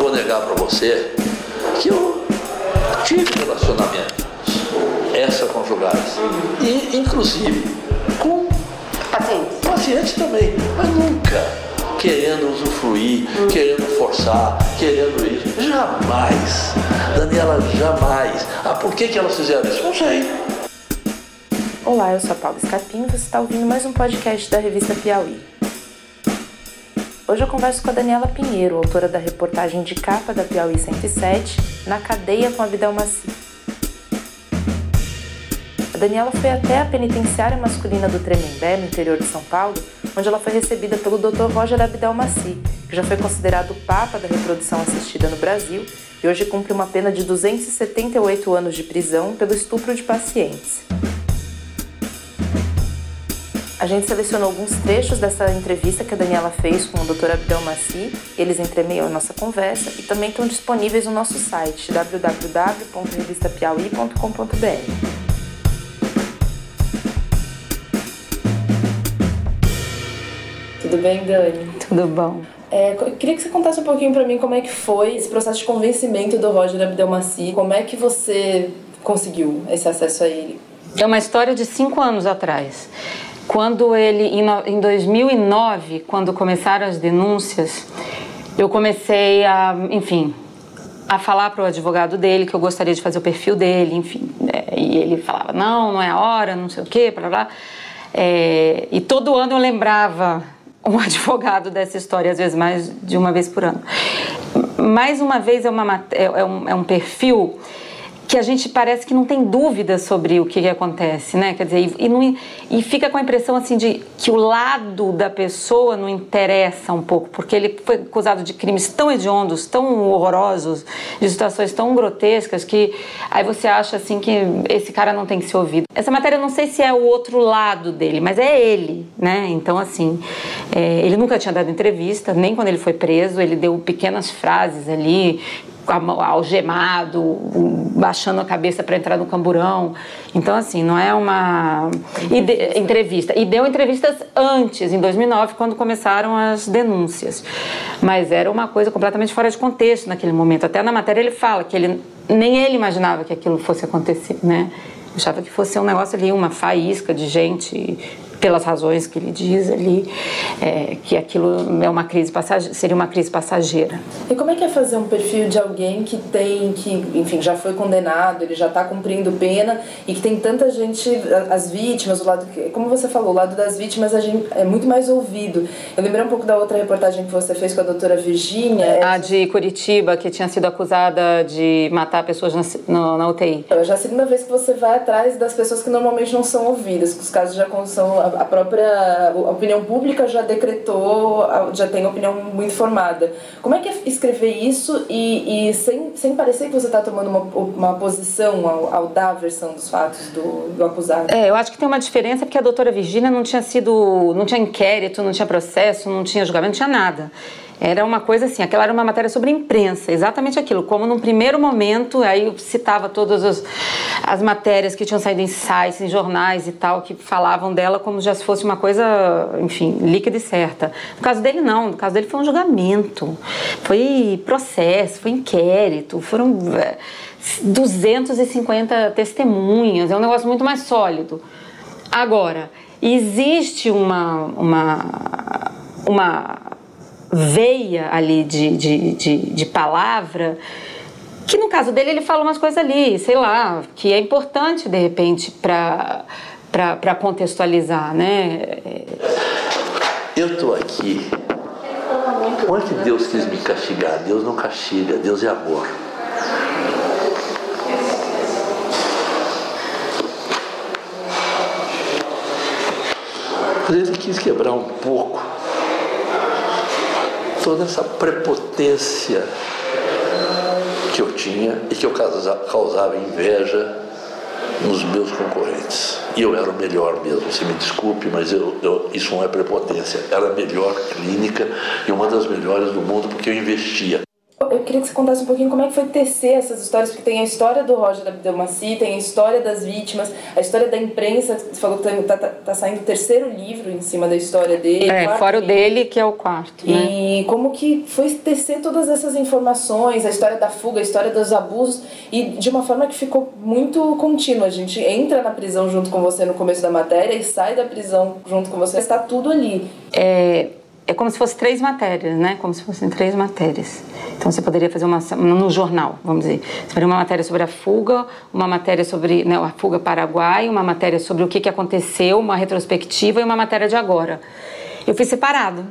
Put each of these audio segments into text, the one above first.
vou negar para você que eu tive relacionamentos extraconjugais. E, inclusive, com Pacientes. pacientes também, mas nunca querendo usufruir, querendo forçar, querendo isso. Jamais. Daniela, jamais. Ah, por que, que elas fizeram isso? Não sei. Olá, eu sou a Paula Scarpim e você está ouvindo mais um podcast da revista Piauí. Hoje eu converso com a Daniela Pinheiro, autora da reportagem de capa da Piauí 107, Na Cadeia com Abdel Maci. A Daniela foi até a penitenciária masculina do Tremembé, no interior de São Paulo, onde ela foi recebida pelo Dr. Roger Abdel Maci, que já foi considerado o papa da reprodução assistida no Brasil e hoje cumpre uma pena de 278 anos de prisão pelo estupro de pacientes. A gente selecionou alguns trechos dessa entrevista que a Daniela fez com o Dr. Abdel Maci. Eles entremeiam a nossa conversa e também estão disponíveis no nosso site www.revistapiauí.com.br. Tudo bem, Dani? Tudo bom. É, eu queria que você contasse um pouquinho pra mim como é que foi esse processo de convencimento do Roger Abdelmaci. Como é que você conseguiu esse acesso a ele? É uma história de cinco anos atrás. Quando ele, em no- em 2009, quando começaram as denúncias, eu comecei a, enfim, a falar para o advogado dele que eu gostaria de fazer o perfil dele, enfim. né, e ele falava, não, não é a hora, não sei o quê, para lá. É, e todo ano eu lembrava um advogado dessa história, às vezes mais de uma vez por ano. Mais uma vez é, uma, é, é um, é um perfil que a gente parece que não tem dúvida sobre o que, que acontece, né? Quer dizer, e, e, não- e fica com a impressão assim de que o lado da pessoa não interessa um pouco, porque ele foi acusado de crimes tão hediondos, tão horrorosos, de situações tão grotescas que aí você acha assim que esse cara não tem que ser ouvido. Essa matéria eu não sei se é o outro lado dele, mas é ele, né? Então assim, é, ele nunca tinha dado entrevista, nem quando ele foi preso, ele deu pequenas frases ali algemado, baixando a cabeça para entrar no camburão. Então, assim, não é uma e de- entrevista. E deu entrevistas antes, em 2009, quando começaram as denúncias. Mas era uma coisa completamente fora de contexto naquele momento. Até na matéria ele fala que ele nem ele imaginava que aquilo fosse acontecer, né? Achava que fosse um negócio ali, uma faísca de gente pelas razões que ele diz ali, é, que aquilo é uma crise passage- seria uma crise passageira. E como é que é fazer um perfil de alguém que tem, que, enfim, já foi condenado, ele já está cumprindo pena e que tem tanta gente, as vítimas, o lado, como você falou, o lado das vítimas a gente, é muito mais ouvido. Eu lembrei um pouco da outra reportagem que você fez com a doutora Virgínia. A de Curitiba, que tinha sido acusada de matar pessoas na, no- na UTI. Já é a segunda vez que você vai atrás das pessoas que normalmente não são ouvidas, que os casos já são a própria opinião pública já decretou, já tem opinião muito formada. Como é que é escrever isso e, e sem, sem parecer que você está tomando uma, uma posição ao, ao dar a versão dos fatos do, do acusado? É, eu acho que tem uma diferença porque a doutora Virgínia não tinha sido. não tinha inquérito, não tinha processo, não tinha julgamento, não tinha nada. Era uma coisa assim, aquela era uma matéria sobre imprensa, exatamente aquilo. Como num primeiro momento, aí eu citava todas as, as matérias que tinham saído em sites, em jornais e tal, que falavam dela como já se fosse uma coisa, enfim, líquida e certa. No caso dele, não. No caso dele foi um julgamento, foi processo, foi inquérito, foram. eh, 250 testemunhas, é um negócio muito mais sólido. Agora, existe uma, uma, uma veia ali de, de, de, de palavra que no caso dele ele fala umas coisas ali, sei lá, que é importante de repente para contextualizar, né? Eu estou aqui. Não é que Deus quis me castigar, Deus não castiga, Deus é amor. Vezes ele quis quebrar um pouco toda essa prepotência que eu tinha e que eu causa- causava inveja nos meus concorrentes. E eu era o melhor mesmo, você me desculpe, mas eu, eu- isso não é prepotência. Era a melhor clínica e uma das melhores do mundo porque eu investia. Eu queria que você contasse um pouquinho como é que foi tecer essas histórias, porque tem a história do Roger Abdelmaci, tem a história das vítimas, a história da imprensa, você falou que tá, tá, tá saindo o terceiro livro em cima da história dele. É, fora o dele, que é o quarto. Né? E como que foi tecer todas essas informações, a história da fuga, a história dos abusos, e de uma forma que ficou muito contínua. A gente entra na prisão junto com você no começo da matéria e sai da prisão junto com você, está tudo ali. É, é como se fosse três matérias, né? Como se fossem três matérias. Então você poderia fazer uma no jornal, vamos dizer, você faria uma matéria sobre a fuga, uma matéria sobre né, a fuga paraguai, uma matéria sobre o que, que aconteceu, uma retrospectiva e uma matéria de agora. Eu fiz separado,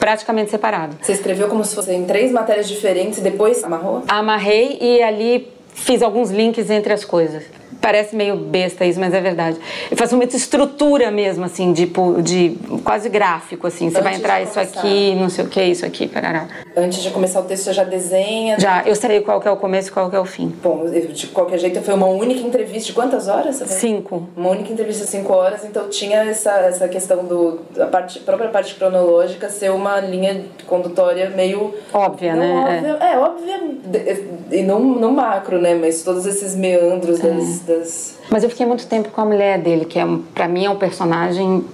praticamente separado. Você escreveu como se fossem três matérias diferentes e depois amarrou? Amarrei e ali fiz alguns links entre as coisas. Parece meio besta isso, mas é verdade. Eu faço muita estrutura mesmo, assim, de, de quase gráfico, assim. Você Antes vai entrar isso aqui, não sei o que, isso aqui, parará. Antes de começar o texto, você já desenha? Já, eu sei qual que é o começo e qual que é o fim. Bom, de qualquer jeito, foi uma única entrevista de quantas horas? Cinco. Uma única entrevista de cinco horas, então tinha essa, essa questão do... A parte, própria parte cronológica ser uma linha condutória meio... Óbvia, né? Óbvia, é. é, óbvia, e não, não macro, né? Mas todos esses meandros é. das das. Mas eu fiquei muito tempo com a mulher dele, que é para mim é um personagem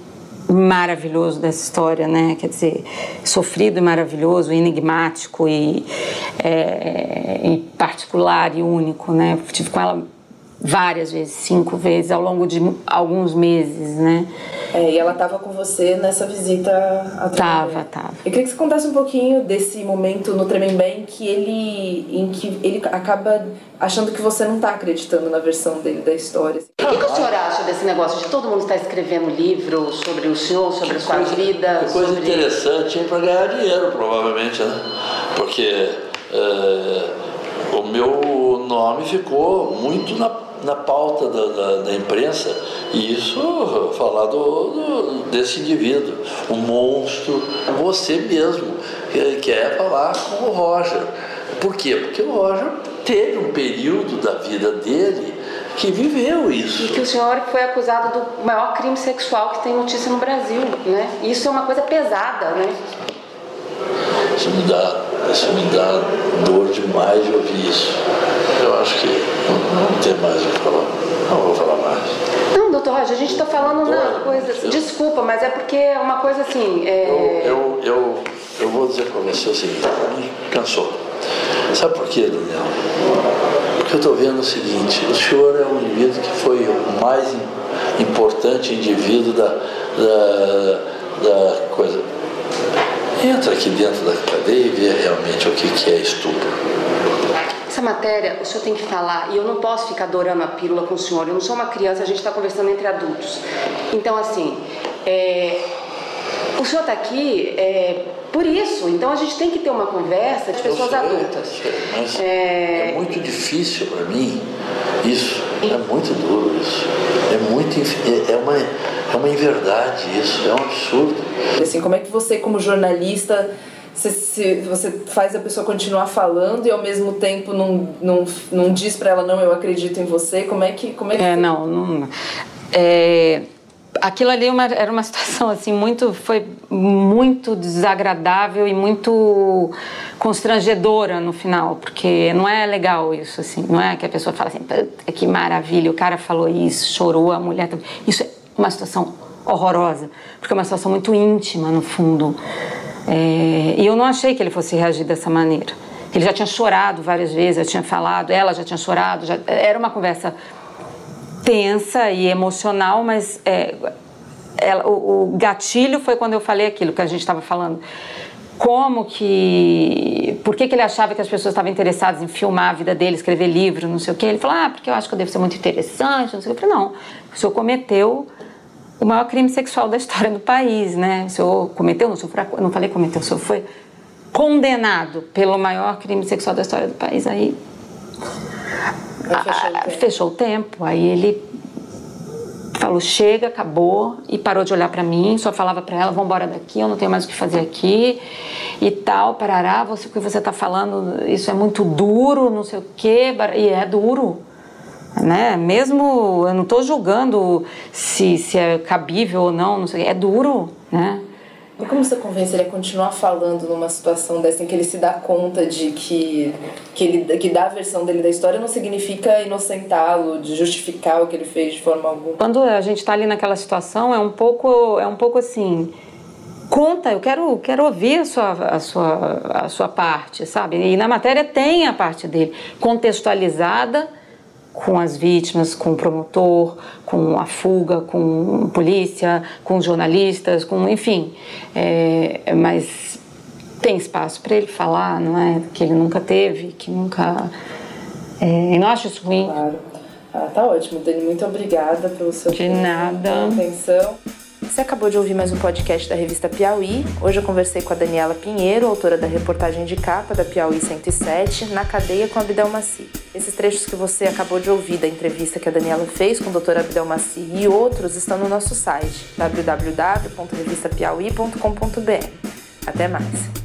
maravilhoso dessa história, né? Quer dizer, sofrido e maravilhoso, enigmático e, é, e particular e único, né? Eu tive com ela várias vezes, cinco vezes ao longo de alguns meses, né? É, e ela estava com você nessa visita a Tava, tava. Eu queria que você contasse um pouquinho desse momento no Tremembé em que ele, em que ele acaba achando que você não está acreditando na versão dele da história. O que, que, o senhor acha desse negócio de todo mundo estar escrevendo livro sobre o senhor, sobre que a sua coisa, vida? Que coisa sobre... interessante para ganhar dinheiro, provavelmente, né? Porque uh, o meu nome ficou muito na na pauta da, da, da, imprensa e isso falar do, do, desse indivíduo, o monstro, você mesmo que quer falar com o Roger. Por quê? Porque o Roger teve um período da vida dele que viveu isso. E que o senhor foi acusado do maior crime sexual que tem notícia no Brasil, né? Isso é uma coisa pesada, né? Isso me dá, isso me dá dor demais de ouvir isso. Acho que não tem mais o que falar. Não vou falar mais. Não, doutor Roger, a gente está falando uma coisa. Assim, desculpa, mas é porque é uma coisa assim. É... Eu, eu, eu, eu vou dizer para você o seguinte: cansou. Sabe por quê, Daniel? Porque eu estou vendo o seguinte: o senhor é um indivíduo que foi o mais importante indivíduo da, da, da coisa entra aqui dentro da cadeia e vê realmente o que, que é estupro. Essa matéria, o senhor tem que falar, e eu não posso ficar adorando a pílula com o senhor, eu não sou uma criança, a gente está conversando entre adultos. Então, assim, é, o senhor está aqui é, por isso, então a gente tem que ter uma conversa de pessoas sei, adultas. Mas é... é muito difícil para mim isso, é muito duro isso, é muito, é, é uma é uma inverdade isso, é um absurdo. Assim, como é que você, como jornalista, você, se, você faz a pessoa continuar falando e ao mesmo tempo não, não, não diz para ela, não, eu acredito em você? Como é que. Como é, que é não, não. É, aquilo ali é uma, era uma situação assim muito foi muito desagradável e muito constrangedora no final porque não é legal isso assim não é que a pessoa fala assim que maravilha o cara falou isso chorou a mulher isso é uma situação horrorosa, porque é uma situação muito íntima, no fundo. É, e eu não achei que ele fosse reagir dessa maneira. Ele já tinha chorado várias vezes, eu tinha falado, ela já tinha chorado, já, era uma conversa tensa e emocional, mas é, ela, o, o, gatilho foi quando eu falei aquilo que a gente estava falando. Como que. Por que, que ele achava que as pessoas estavam interessadas em filmar a vida dele, escrever livro, não sei o quê? Ele falou, ah, porque eu acho que eu devo ser muito interessante, não sei o quê. Eu falei, não, o senhor cometeu o maior crime sexual da história do país, né? O senhor cometeu, não, senhor, não falei cometeu, o senhor foi condenado pelo maior crime sexual da história do país. Aí fechou, a, fechou o tempo. Aí ele falou chega, acabou e parou de olhar para mim. Só falava para ela, vamos embora daqui, eu não tenho mais o que fazer aqui e tal, parará. Você o que você está falando, isso é muito duro, não sei o quê. E é duro né? Mesmo eu não estou julgando se, se é cabível ou não, não sei, é duro, né? E como você convence ele a continuar falando numa situação dessa em que ele se dá conta de que, que, ele, que dar a versão dele da história não significa inocentá-lo, de justificar o que ele fez de forma alguma? Quando a gente está ali naquela situação, é um pouco, é um pouco assim conta, eu quero, quero ouvir a sua, a, sua, a sua parte, sabe? E na matéria tem a parte dele, contextualizada com as vítimas, com o promotor, com a fuga, com a polícia, com jornalistas, com enfim. É, mas tem espaço para ele falar, não é? Que ele nunca teve, que nunca. É, e não acho isso ruim. Claro. Ah, tá ótimo, Dani. Muito obrigada pelo seu De tempo, nada. atenção. Você acabou de ouvir mais um podcast da revista Piauí. Hoje eu conversei com a Daniela Pinheiro, autora da reportagem de capa da Piauí 107, na cadeia com Abdel Maci. Esses trechos que você acabou de ouvir da entrevista que a Daniela fez com o Dr. Abdel Maci e outros estão no nosso site www.revistapiauí.com.br. Até mais!